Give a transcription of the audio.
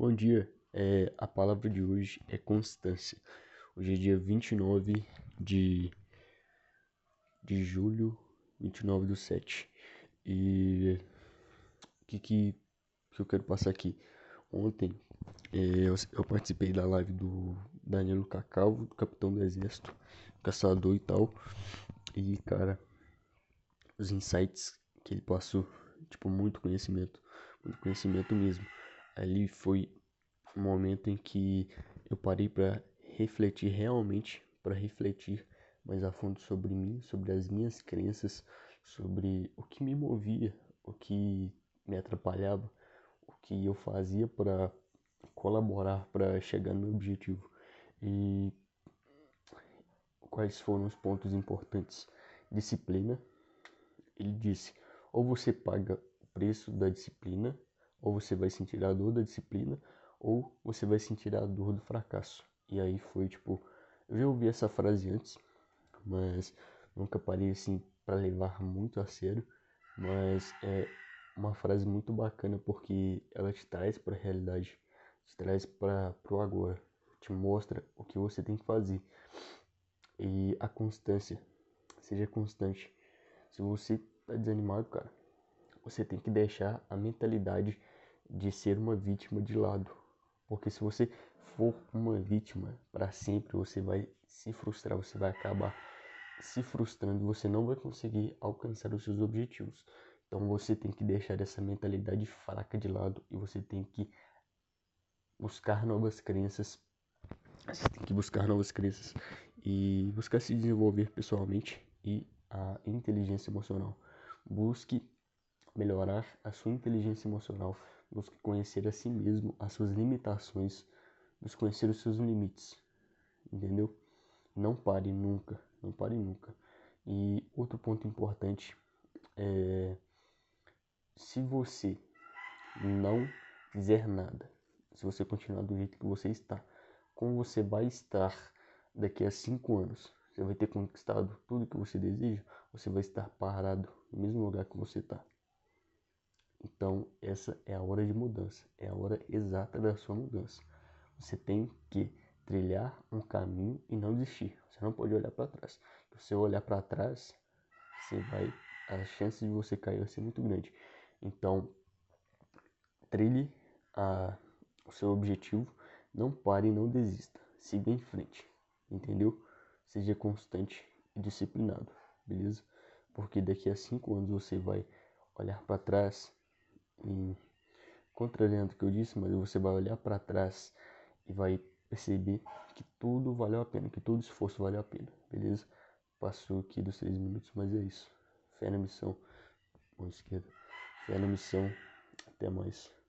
Bom dia, é, a palavra de hoje é constância. Hoje é dia 29 de, de julho, 29 do 7. E o que, que, que eu quero passar aqui? Ontem é, eu, eu, participei da live do Danilo Cacau, capitão do exército, caçador e tal. E cara, os insights que ele passou, tipo, muito conhecimento, muito conhecimento mesmo ali foi um momento em que eu parei para refletir realmente, para refletir mais a fundo sobre mim, sobre as minhas crenças, sobre o que me movia, o que me atrapalhava, o que eu fazia para colaborar para chegar no meu objetivo. E quais foram os pontos importantes? Disciplina. Ele disse: ou você paga o preço da disciplina ou você vai sentir a dor da disciplina, ou você vai sentir a dor do fracasso. E aí foi tipo, eu já ouvi essa frase antes, mas nunca parei assim para levar muito a sério, mas é uma frase muito bacana porque ela te traz para a realidade, te traz para pro agora, te mostra o que você tem que fazer. E a constância, seja constante. Se você tá desanimado, cara, você tem que deixar a mentalidade de ser uma vítima de lado. Porque se você for uma vítima para sempre, você vai se frustrar, você vai acabar se frustrando, você não vai conseguir alcançar os seus objetivos. Então você tem que deixar essa mentalidade fraca de lado e você tem que buscar novas crenças. Você tem que buscar novas crenças e buscar se desenvolver pessoalmente e a inteligência emocional. Busque melhorar a sua inteligência emocional busque conhecer a si mesmo, as suas limitações, busque conhecer os seus limites, entendeu? Não pare nunca, não pare nunca. E outro ponto importante é se você não fizer nada, se você continuar do jeito que você está, como você vai estar daqui a cinco anos? Você vai ter conquistado tudo que você deseja? Você vai estar parado no mesmo lugar que você está? Então, essa é a hora de mudança, é a hora exata da sua mudança. Você tem que trilhar um caminho e não desistir. Você não pode olhar para trás. Se você olhar para trás, você vai, a chance de você cair vai ser muito grande. Então, trilhe a, o seu objetivo, não pare e não desista. Siga em frente, entendeu? Seja constante e disciplinado, beleza? Porque daqui a cinco anos você vai olhar para trás e contrariando o que eu disse, mas você vai olhar para trás e vai perceber que tudo valeu a pena, que todo esforço valeu a pena, beleza? Passou aqui dos três minutos, mas é isso. Fé na missão. Mão esquerda. Fé na missão. Até mais.